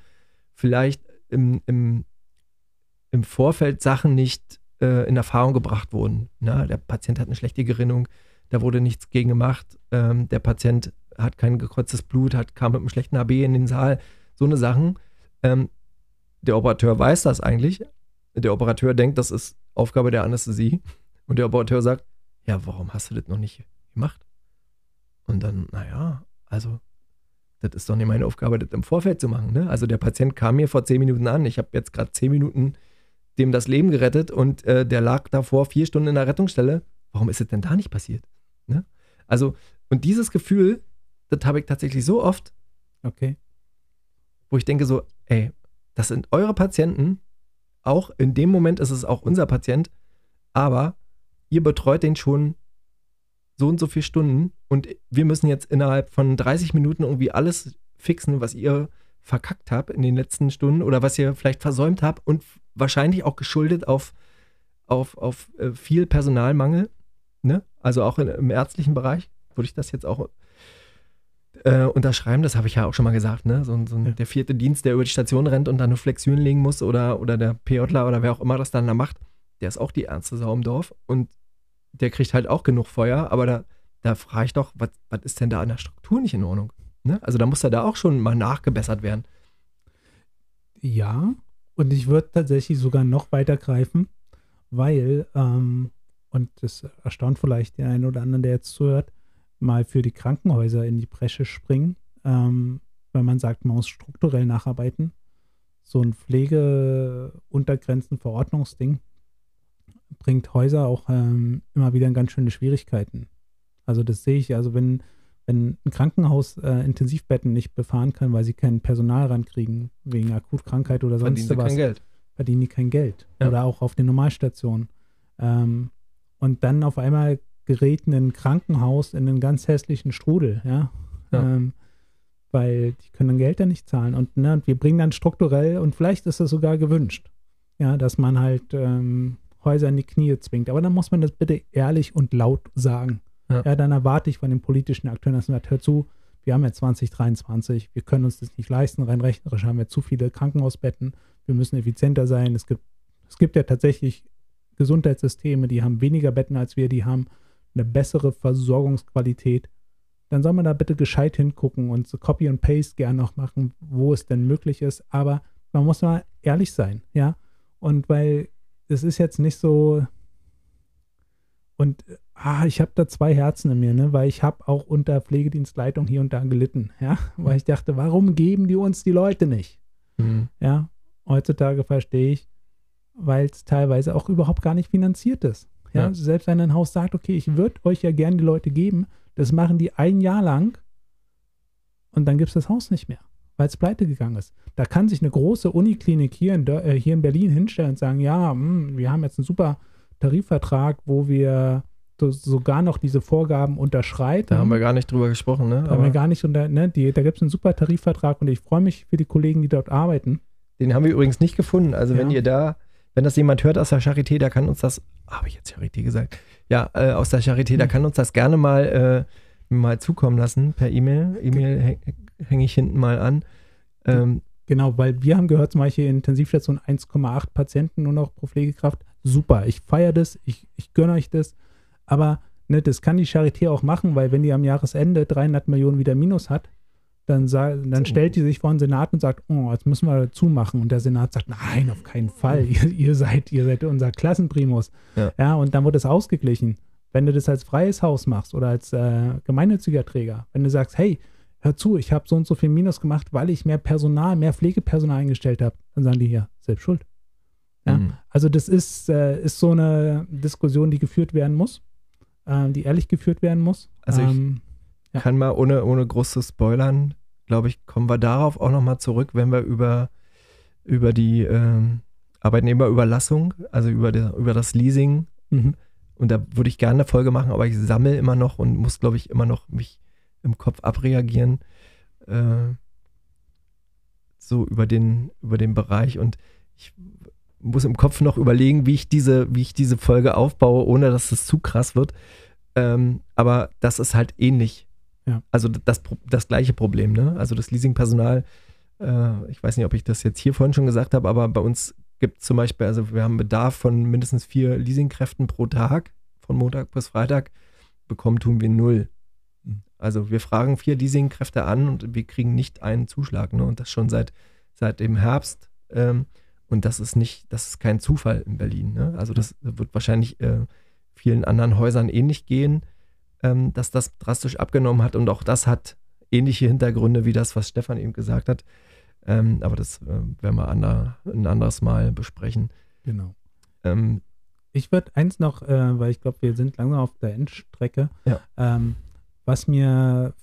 vielleicht im, im, im Vorfeld Sachen nicht äh, in Erfahrung gebracht wurden. Na, der Patient hat eine schlechte Gerinnung, da wurde nichts gegen gemacht. Ähm, der Patient hat kein gekreuztes Blut, hat, kam mit einem schlechten AB in den Saal. So eine Sachen. Ähm, der Operateur weiß das eigentlich. Der Operateur denkt, das ist Aufgabe der Anästhesie. Und der Operateur sagt, ja, warum hast du das noch nicht gemacht? Und dann, naja, also, das ist doch nicht meine Aufgabe, das im Vorfeld zu machen. Ne? Also der Patient kam mir vor zehn Minuten an. Ich habe jetzt gerade zehn Minuten dem das Leben gerettet und äh, der lag davor vier Stunden in der Rettungsstelle. Warum ist es denn da nicht passiert? Ne? Also, und dieses Gefühl, das habe ich tatsächlich so oft. Okay. Wo ich denke so, ey, das sind eure Patienten. Auch in dem Moment ist es auch unser Patient. Aber ihr betreut den schon so und so viele Stunden und wir müssen jetzt innerhalb von 30 Minuten irgendwie alles fixen, was ihr verkackt habt in den letzten Stunden oder was ihr vielleicht versäumt habt und wahrscheinlich auch geschuldet auf, auf, auf äh, viel Personalmangel. Ne? Also auch in, im ärztlichen Bereich würde ich das jetzt auch äh, unterschreiben. Das habe ich ja auch schon mal gesagt. Ne? So, so ja. der vierte Dienst, der über die Station rennt und dann eine Flexion legen muss oder, oder der PJler oder wer auch immer das dann da macht, der ist auch die ernste Sau im Dorf und der kriegt halt auch genug Feuer, aber da, da frage ich doch, was, was ist denn da an der Struktur nicht in Ordnung? Ne? Also da muss er da auch schon mal nachgebessert werden. Ja, und ich würde tatsächlich sogar noch weiter greifen, weil, ähm, und das erstaunt vielleicht den einen oder anderen, der jetzt zuhört, mal für die Krankenhäuser in die Bresche springen, ähm, wenn man sagt, man muss strukturell nacharbeiten. So ein Pflegeuntergrenzen-Verordnungsding bringt Häuser auch ähm, immer wieder in ganz schöne Schwierigkeiten. Also das sehe ich, also wenn, wenn ein Krankenhaus äh, Intensivbetten nicht befahren kann, weil sie kein Personal rankriegen, wegen Akutkrankheit oder sonst Verdienen sie was, kein Geld. verdienen die kein Geld. Ja. Oder auch auf den Normalstationen. Ähm, und dann auf einmal gerät ein Krankenhaus in einen ganz hässlichen Strudel, ja. Ja. Ähm, weil die können dann Geld dann nicht zahlen. Und, ne, und wir bringen dann strukturell, und vielleicht ist das sogar gewünscht, ja, dass man halt ähm, Häuser in die Knie zwingt. Aber dann muss man das bitte ehrlich und laut sagen. Ja. Ja, dann erwarte ich von den politischen Akteuren, dass man sagt, hör zu, wir haben jetzt 2023, wir können uns das nicht leisten, rein rechnerisch haben wir zu viele Krankenhausbetten, wir müssen effizienter sein. Es gibt, es gibt ja tatsächlich Gesundheitssysteme, die haben weniger Betten als wir, die haben eine bessere Versorgungsqualität. Dann soll man da bitte gescheit hingucken und so Copy und Paste gern noch machen, wo es denn möglich ist. Aber man muss mal ehrlich sein, ja. Und weil es ist jetzt nicht so. Und ah, ich habe da zwei Herzen in mir, ne? weil ich habe auch unter Pflegedienstleitung hier und da gelitten, ja. Weil ich dachte, warum geben die uns die Leute nicht? Mhm. Ja, heutzutage verstehe ich, weil es teilweise auch überhaupt gar nicht finanziert ist. Ja, Ja. selbst wenn ein Haus sagt, okay, ich würde euch ja gerne die Leute geben, das machen die ein Jahr lang und dann gibt es das Haus nicht mehr, weil es pleite gegangen ist. Da kann sich eine große Uniklinik hier in, äh, hier in Berlin hinstellen und sagen, ja, hm, wir haben jetzt einen super Tarifvertrag, wo wir so, sogar noch diese Vorgaben unterschreiten. Da haben wir gar nicht drüber gesprochen, ne? Da haben wir gar nicht unter, ne, die, da gibt es einen super Tarifvertrag und ich freue mich für die Kollegen, die dort arbeiten. Den haben wir übrigens nicht gefunden. Also wenn Ja. ihr da, wenn das jemand hört aus der Charité, da kann uns das, habe ich jetzt Charité gesagt? Ja, äh, aus der Charité, da Hm. kann uns das gerne mal, äh, mal zukommen lassen per E-Mail. E-Mail häng- hänge ich hinten mal an. Ähm, Genau, weil wir haben gehört, zum Beispiel in Intensivstation 1,8 Patienten nur noch pro Pflegekraft. Super, ich feiere das, ich, ich gönne euch das. Aber ne, das kann die Charité auch machen, weil wenn die am Jahresende 300 Millionen wieder Minus hat, dann, dann stellt die sich vor den Senat und sagt, oh, jetzt müssen wir zumachen. Und der Senat sagt, nein, auf keinen Fall. Ihr, ihr, seid, ihr seid unser Klassenprimus. Ja. und dann wird es ausgeglichen. Wenn du das als freies Haus machst oder als äh, gemeinnütziger Träger, wenn du sagst, hey, hör zu, ich habe so und so viel Minus gemacht, weil ich mehr Personal, mehr Pflegepersonal eingestellt habe, dann sagen die hier, selbst schuld. Ja. mhm. Also das ist, äh, ist so eine Diskussion, die geführt werden muss, äh, die ehrlich geführt werden muss. Also ich- ähm, Ja. Kann mal ohne, ohne groß zu spoilern, glaube ich, kommen wir darauf auch nochmal zurück, wenn wir über, über die ähm, Arbeitnehmerüberlassung, also über, der, über das Leasing, mhm. und da würde ich gerne eine Folge machen, aber ich sammle immer noch und muss, glaube ich, immer noch mich im Kopf abreagieren. Äh, so über den, über den Bereich und ich muss im Kopf noch überlegen, wie ich diese, wie ich diese Folge aufbaue, ohne dass es zu krass wird. Ähm, aber das ist halt ähnlich. Ja. Also das, das gleiche Problem, ne? Also das Leasingpersonal, äh, ich weiß nicht, ob ich das jetzt hier vorhin schon gesagt habe, aber bei uns gibt es zum Beispiel, also wir haben Bedarf von mindestens vier Leasingkräften pro Tag, von Montag bis Freitag, bekommen tun wir null. Also wir fragen vier Leasingkräfte an und wir kriegen nicht einen Zuschlag, ne? Und das schon seit, seit dem Herbst. Ähm, und das ist nicht, das ist kein Zufall in Berlin. Ne? Also das wird wahrscheinlich äh, vielen anderen Häusern ähnlich gehen, ähm, dass das drastisch abgenommen hat und auch das hat ähnliche Hintergründe wie das, was Stefan eben gesagt hat. Ähm, aber das äh, werden wir ander, ein anderes Mal besprechen. Genau. Ähm, Ich würde eins noch, äh, weil ich glaube, wir sind langsam auf der Endstrecke, Ja. ähm, was mir,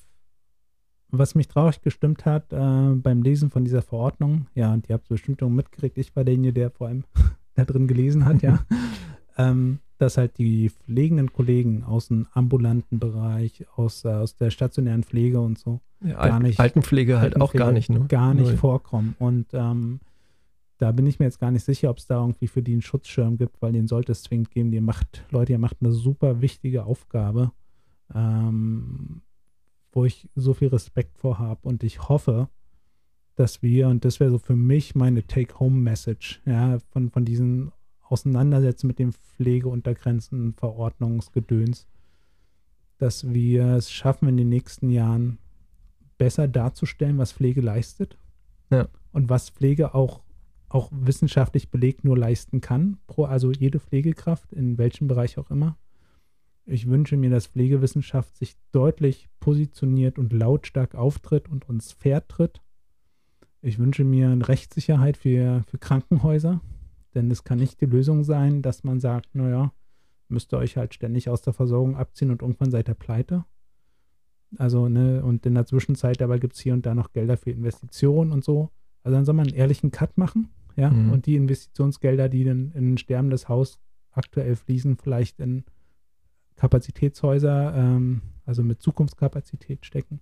was mich traurig gestimmt hat äh, beim Lesen von dieser Verordnung, ja, und ihr habt es bestimmt auch mitgekriegt, ich war derjenige, der vor allem da drin gelesen hat, ja, ähm, dass halt die pflegenden Kollegen aus dem ambulanten Bereich, aus, äh, aus der stationären Pflege und so, ja, Gar Al- nicht. Altenpflege halt auch Altenpflege gar nicht. Ne? gar nicht Null. vorkommen. Und ähm, da bin ich mir jetzt gar nicht sicher, ob es da irgendwie für die einen Schutzschirm gibt, weil den sollte es zwingend geben. Die macht, Leute, ihr macht eine super wichtige Aufgabe, ähm, wo ich so viel Respekt vor habe. Und ich hoffe, dass wir, und das wäre so für mich meine Take-Home-Message, ja, von, von diesen Auseinandersetzungen mit dem Pflegeuntergrenzen, Verordnungsgedöns, dass wir es schaffen, in den nächsten Jahren besser darzustellen, was Pflege leistet. Ja. Und was Pflege auch, auch wissenschaftlich belegt nur leisten kann. Pro, also jede Pflegekraft, in welchem Bereich auch immer. Ich wünsche mir, dass Pflegewissenschaft sich deutlich positioniert und lautstark auftritt und uns vertritt. Ich wünsche mir eine Rechtssicherheit für, für Krankenhäuser, denn es kann nicht die Lösung sein, dass man sagt, naja, müsst ihr euch halt ständig aus der Versorgung abziehen und irgendwann seid ihr pleite. Also, ne, und in der Zwischenzeit dabei gibt es hier und da noch Gelder für Investitionen und so. Also dann soll man einen ehrlichen Cut machen, ja, mhm. und die Investitionsgelder, die dann in ein sterbendes Haus aktuell fließen, vielleicht in Kapazitätshäuser, ähm, also mit Zukunftskapazität stecken.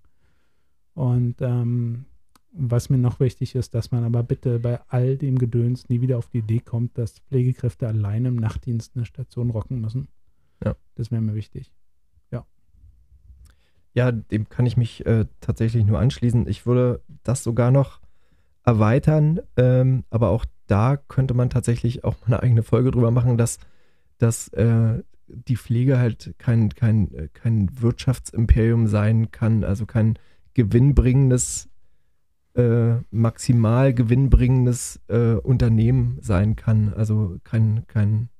Und ähm, was mir noch wichtig ist, dass man aber bitte bei all dem Gedöns nie wieder auf die Idee kommt, dass Pflegekräfte alleine im Nachtdienst eine Station rocken müssen. Ja. Das wäre mir wichtig. Ja. Ja, dem kann ich mich äh, tatsächlich nur anschließen. Ich würde das sogar noch erweitern, ähm, aber auch da könnte man tatsächlich auch mal eine eigene Folge drüber machen, dass, dass äh, die Pflege halt kein, kein, äh, kein Wirtschaftsimperium sein kann, also kein gewinnbringendes äh, maximal gewinnbringendes äh, Unternehmen sein kann. Also kein, kein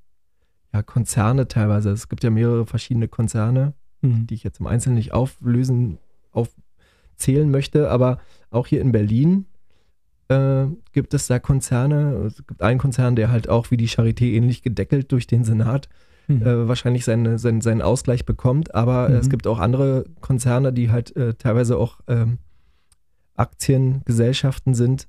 ja, Konzerne teilweise. Es gibt ja mehrere verschiedene Konzerne, mhm. die ich jetzt im Einzelnen nicht auflösen, aufzählen möchte, aber auch hier in Berlin äh, gibt es da Konzerne. Es gibt einen Konzern, der halt auch wie die Charité ähnlich gedeckelt durch den Senat mhm. äh, wahrscheinlich seine, seinen, seinen Ausgleich bekommt, aber mhm. es gibt auch andere Konzerne, die halt äh, teilweise auch ähm, Aktiengesellschaften sind,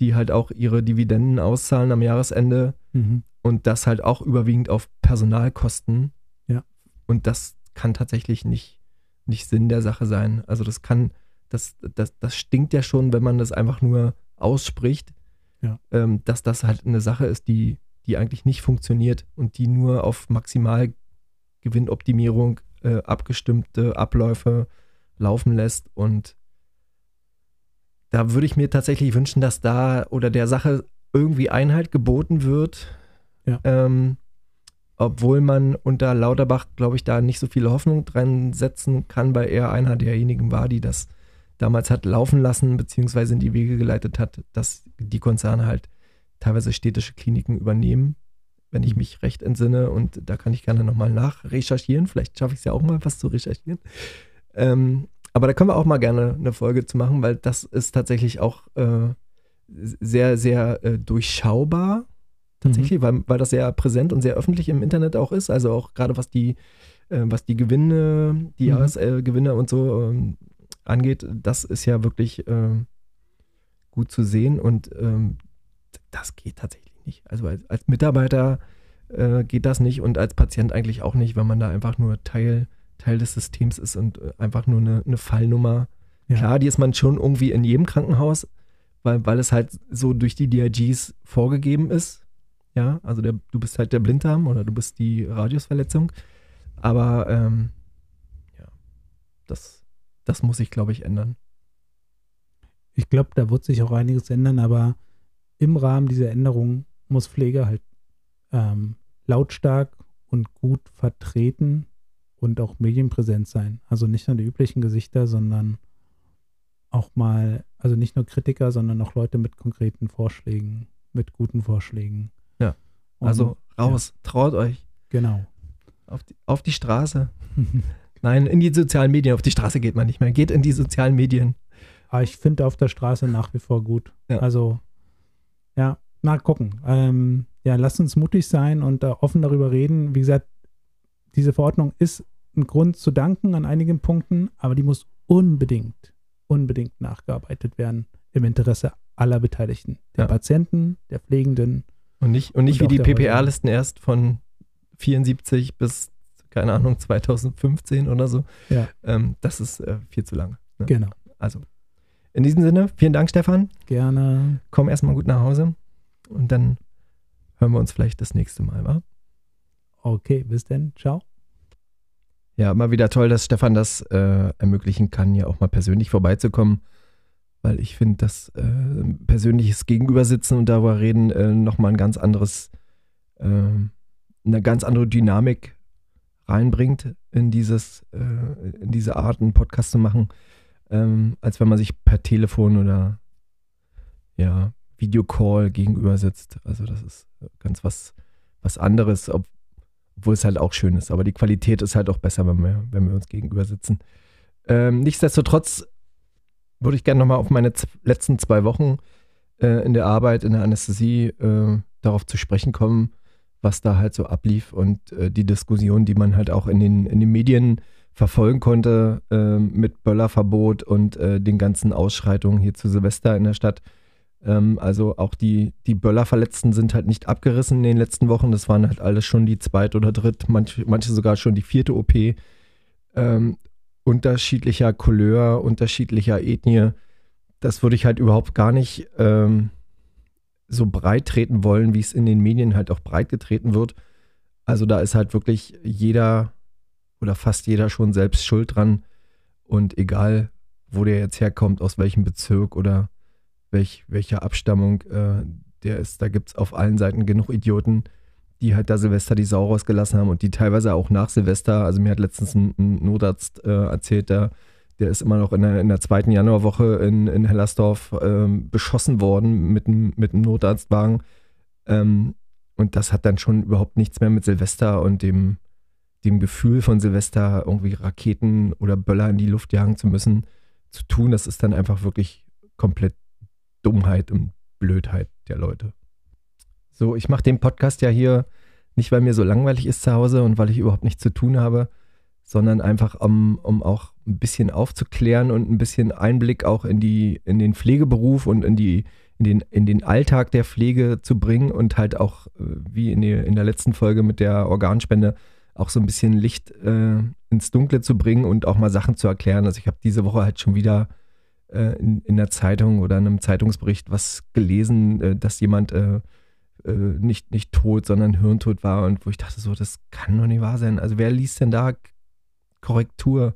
die halt auch ihre Dividenden auszahlen am Jahresende mhm. und das halt auch überwiegend auf Personalkosten. Ja. Und das kann tatsächlich nicht, nicht Sinn der Sache sein. Also das kann, das, das, das stinkt ja schon, wenn man das einfach nur ausspricht, ja. ähm, dass das halt eine Sache ist, die, die eigentlich nicht funktioniert und die nur auf Maximalgewinnoptimierung äh, abgestimmte Abläufe laufen lässt und da würde ich mir tatsächlich wünschen, dass da oder der Sache irgendwie Einhalt geboten wird. Ja. Ähm, obwohl man unter Lauterbach, glaube ich, da nicht so viele Hoffnung dran setzen kann, weil er einer derjenigen war, die das damals hat laufen lassen, beziehungsweise in die Wege geleitet hat, dass die Konzerne halt teilweise städtische Kliniken übernehmen, wenn ich mhm. mich recht entsinne. Und da kann ich gerne nochmal nachrecherchieren. Vielleicht schaffe ich es ja auch mal, was zu recherchieren. Ähm, aber da können wir auch mal gerne eine Folge zu machen, weil das ist tatsächlich auch äh, sehr, sehr äh, durchschaubar. Tatsächlich, mhm. weil, weil das sehr präsent und sehr öffentlich im Internet auch ist. Also auch gerade was die, äh, was die Gewinne, die mhm. Jahresgewinne und so ähm, angeht, das ist ja wirklich äh, gut zu sehen und ähm, das geht tatsächlich nicht. Also als, als Mitarbeiter äh, geht das nicht und als Patient eigentlich auch nicht, wenn man da einfach nur Teil Teil des Systems ist und äh, einfach nur eine, eine Fallnummer. Ja. Klar, die ist man schon irgendwie in jedem Krankenhaus, weil, weil es halt so durch die DIGs vorgegeben ist. Ja, also der, du bist halt der Blinddarm oder du bist die Radiusverletzung. Aber ähm, ja, das, das muss sich, glaube ich, ändern. Ich glaube, da wird sich auch einiges ändern, aber im Rahmen dieser Änderung muss Pflege halt ähm, lautstark und gut vertreten und auch medienpräsent sein. Also nicht nur die üblichen Gesichter, sondern auch mal, also nicht nur Kritiker, sondern auch Leute mit konkreten Vorschlägen, mit guten Vorschlägen. Ja. Also und, raus, ja. traut euch. Genau. Auf die, auf die Straße. Nein, in die sozialen Medien. Auf die Straße geht man nicht mehr. Geht in die sozialen Medien. Aber ich finde auf der Straße nach wie vor gut. Ja. Also, ja, mal gucken. Ähm, ja, lasst uns mutig sein und äh, offen darüber reden. Wie gesagt, diese Verordnung ist ein Grund zu danken an einigen Punkten, aber die muss unbedingt, unbedingt nachgearbeitet werden im Interesse aller Beteiligten. Der ja. Patienten, der Pflegenden. Und nicht, und nicht und wie die PPR-Listen erst von 74 bis, keine Ahnung, 2015 oder so. Ja. Ähm, das ist äh, viel zu lange. Ne? Genau. Also, in diesem Sinne, vielen Dank, Stefan. Gerne. Komm erstmal gut nach Hause und dann hören wir uns vielleicht das nächste Mal, wa? Okay, bis dann. Ciao. Ja, immer wieder toll, dass Stefan das äh, ermöglichen kann, ja auch mal persönlich vorbeizukommen, weil ich finde, dass äh, persönliches Gegenübersitzen und darüber reden äh, nochmal ein ganz anderes, äh, eine ganz andere Dynamik reinbringt in dieses, äh, in diese Art, einen Podcast zu machen, ähm, als wenn man sich per Telefon oder ja, Videocall gegenüber sitzt. Also das ist ganz was, was anderes, ob, obwohl es halt auch schön ist. Aber die Qualität ist halt auch besser, wenn wir, wenn wir uns gegenüber sitzen. Ähm, nichtsdestotrotz würde ich gerne nochmal auf meine letzten zwei Wochen äh, in der Arbeit, in der Anästhesie, äh, darauf zu sprechen kommen, was da halt so ablief und äh, die Diskussion, die man halt auch in den, in den Medien verfolgen konnte äh, mit Böllerverbot und äh, den ganzen Ausschreitungen hier zu Silvester in der Stadt. Ähm, also auch die, die Böllerverletzten sind halt nicht abgerissen in den letzten Wochen. Das waren halt alles schon die zweite oder dritte, manche, manche sogar schon die vierte OP. Ähm, unterschiedlicher Couleur, unterschiedlicher Ethnie. Das würde ich halt überhaupt gar nicht ähm, so breit treten wollen, wie es in den Medien halt auch breit getreten wird. Also da ist halt wirklich jeder oder fast jeder schon selbst schuld dran. Und egal, wo der jetzt herkommt, aus welchem Bezirk oder welch, welcher Abstammung äh, der ist, da gibt es auf allen Seiten genug Idioten, die halt da Silvester die Sau rausgelassen haben und die teilweise auch nach Silvester, also mir hat letztens ein, ein Notarzt äh, erzählt, der, der ist immer noch in der, in der zweiten Januarwoche in, in Hellersdorf ähm, beschossen worden mit einem mit einem Notarztwagen. Ähm, und das hat dann schon überhaupt nichts mehr mit Silvester und dem, dem Gefühl von Silvester, irgendwie Raketen oder Böller in die Luft jagen zu müssen, zu tun. Das ist dann einfach wirklich komplett Dummheit und Blödheit der Leute. So, ich mache den Podcast ja hier nicht, weil mir so langweilig ist zu Hause und weil ich überhaupt nichts zu tun habe, sondern einfach, um, um auch ein bisschen aufzuklären und ein bisschen Einblick auch in, die, in den Pflegeberuf und in, die, in, den, in den Alltag der Pflege zu bringen und halt auch, äh, wie in, die, in der letzten Folge mit der Organspende, auch so ein bisschen Licht äh, ins Dunkle zu bringen und auch mal Sachen zu erklären. Also ich habe diese Woche halt schon wieder äh, in, in der Zeitung oder in einem Zeitungsbericht was gelesen, äh, dass jemand äh, äh, nicht, nicht tot, sondern hirntot war und wo ich dachte so, das kann doch nicht wahr sein. Also wer liest denn da Korrektur?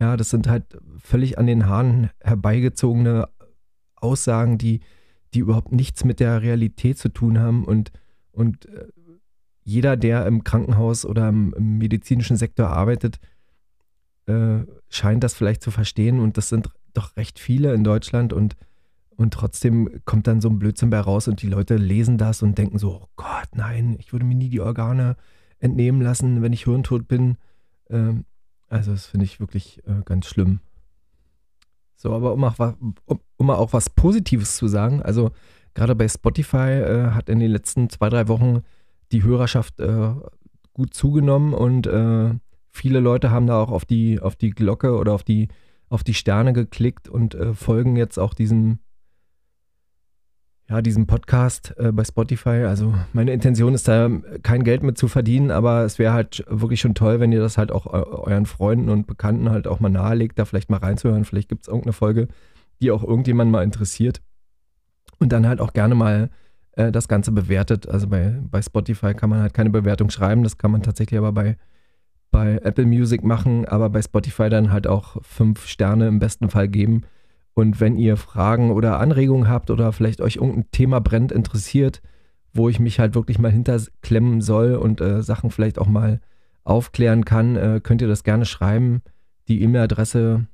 Ja, das sind halt völlig an den Haaren herbeigezogene Aussagen, die, die überhaupt nichts mit der Realität zu tun haben und, und äh, jeder, der im Krankenhaus oder im, im medizinischen Sektor arbeitet, äh, scheint das vielleicht zu verstehen und das sind doch recht viele in Deutschland und und trotzdem kommt dann so ein Blödsinn bei raus und die Leute lesen das und denken so, oh Gott, nein, ich würde mir nie die Organe entnehmen lassen, wenn ich hirntot bin. Ähm, also das finde ich wirklich äh, ganz schlimm. So, aber um auch, um, um auch was Positives zu sagen, also gerade bei Spotify äh, hat in den letzten zwei, drei Wochen die Hörerschaft äh, gut zugenommen und äh, viele Leute haben da auch auf die, auf die Glocke oder auf die, auf die Sterne geklickt und äh, folgen jetzt auch diesem ja, diesen Podcast äh, bei Spotify. Also meine Intention ist da kein Geld mit zu verdienen, aber es wäre halt wirklich schon toll, wenn ihr das halt auch euren Freunden und Bekannten halt auch mal nahelegt, da vielleicht mal reinzuhören. Vielleicht gibt es irgendeine Folge, die auch irgendjemand mal interessiert. Und dann halt auch gerne mal äh, das Ganze bewertet. Also bei, bei Spotify kann man halt keine Bewertung schreiben, das kann man tatsächlich aber bei, bei Apple Music machen, aber bei Spotify dann halt auch fünf Sterne im besten Fall geben und wenn ihr Fragen oder Anregungen habt oder vielleicht euch irgendein Thema brennt, interessiert, wo ich mich halt wirklich mal hinterklemmen soll und äh, Sachen vielleicht auch mal aufklären kann, äh, könnt ihr das gerne schreiben. Die E-Mail-Adresse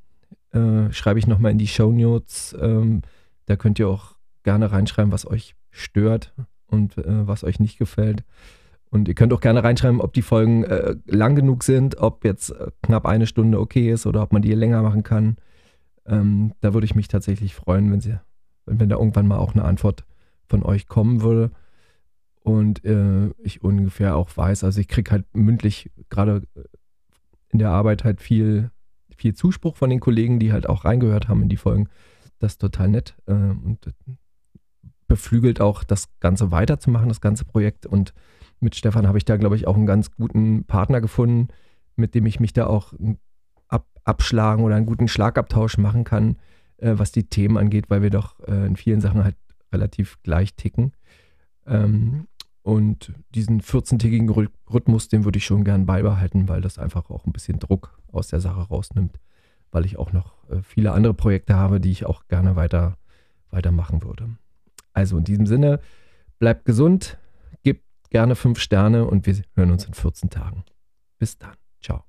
äh, schreibe ich nochmal in die Show Notes. Ähm, da könnt ihr auch gerne reinschreiben, was euch stört und äh, was euch nicht gefällt. Und ihr könnt auch gerne reinschreiben, ob die Folgen äh, lang genug sind, ob jetzt äh, knapp eine Stunde okay ist oder ob man die länger machen kann. Ähm, da würde ich mich tatsächlich freuen, wenn, sie, wenn da irgendwann mal auch eine Antwort von euch kommen würde. Und äh, ich ungefähr auch weiß, also ich kriege halt mündlich gerade in der Arbeit halt viel, viel Zuspruch von den Kollegen, die halt auch reingehört haben in die Folgen. Das ist total nett äh, und beflügelt auch das Ganze weiterzumachen, das ganze Projekt. Und mit Stefan habe ich da, glaube ich, auch einen ganz guten Partner gefunden, mit dem ich mich da auch ab, abschlagen oder einen guten Schlagabtausch machen kann, äh, was die Themen angeht, weil wir doch äh, in vielen Sachen halt relativ gleich ticken. Ähm, und diesen 14-tägigen Rhythmus, den würde ich schon gern beibehalten, weil das einfach auch ein bisschen Druck aus der Sache rausnimmt, weil ich auch noch äh, viele andere Projekte habe, die ich auch gerne weiter, weitermachen würde. Also in diesem Sinne, bleibt gesund, gebt gerne fünf Sterne und wir hören uns in 14 Tagen. Bis dann. Ciao.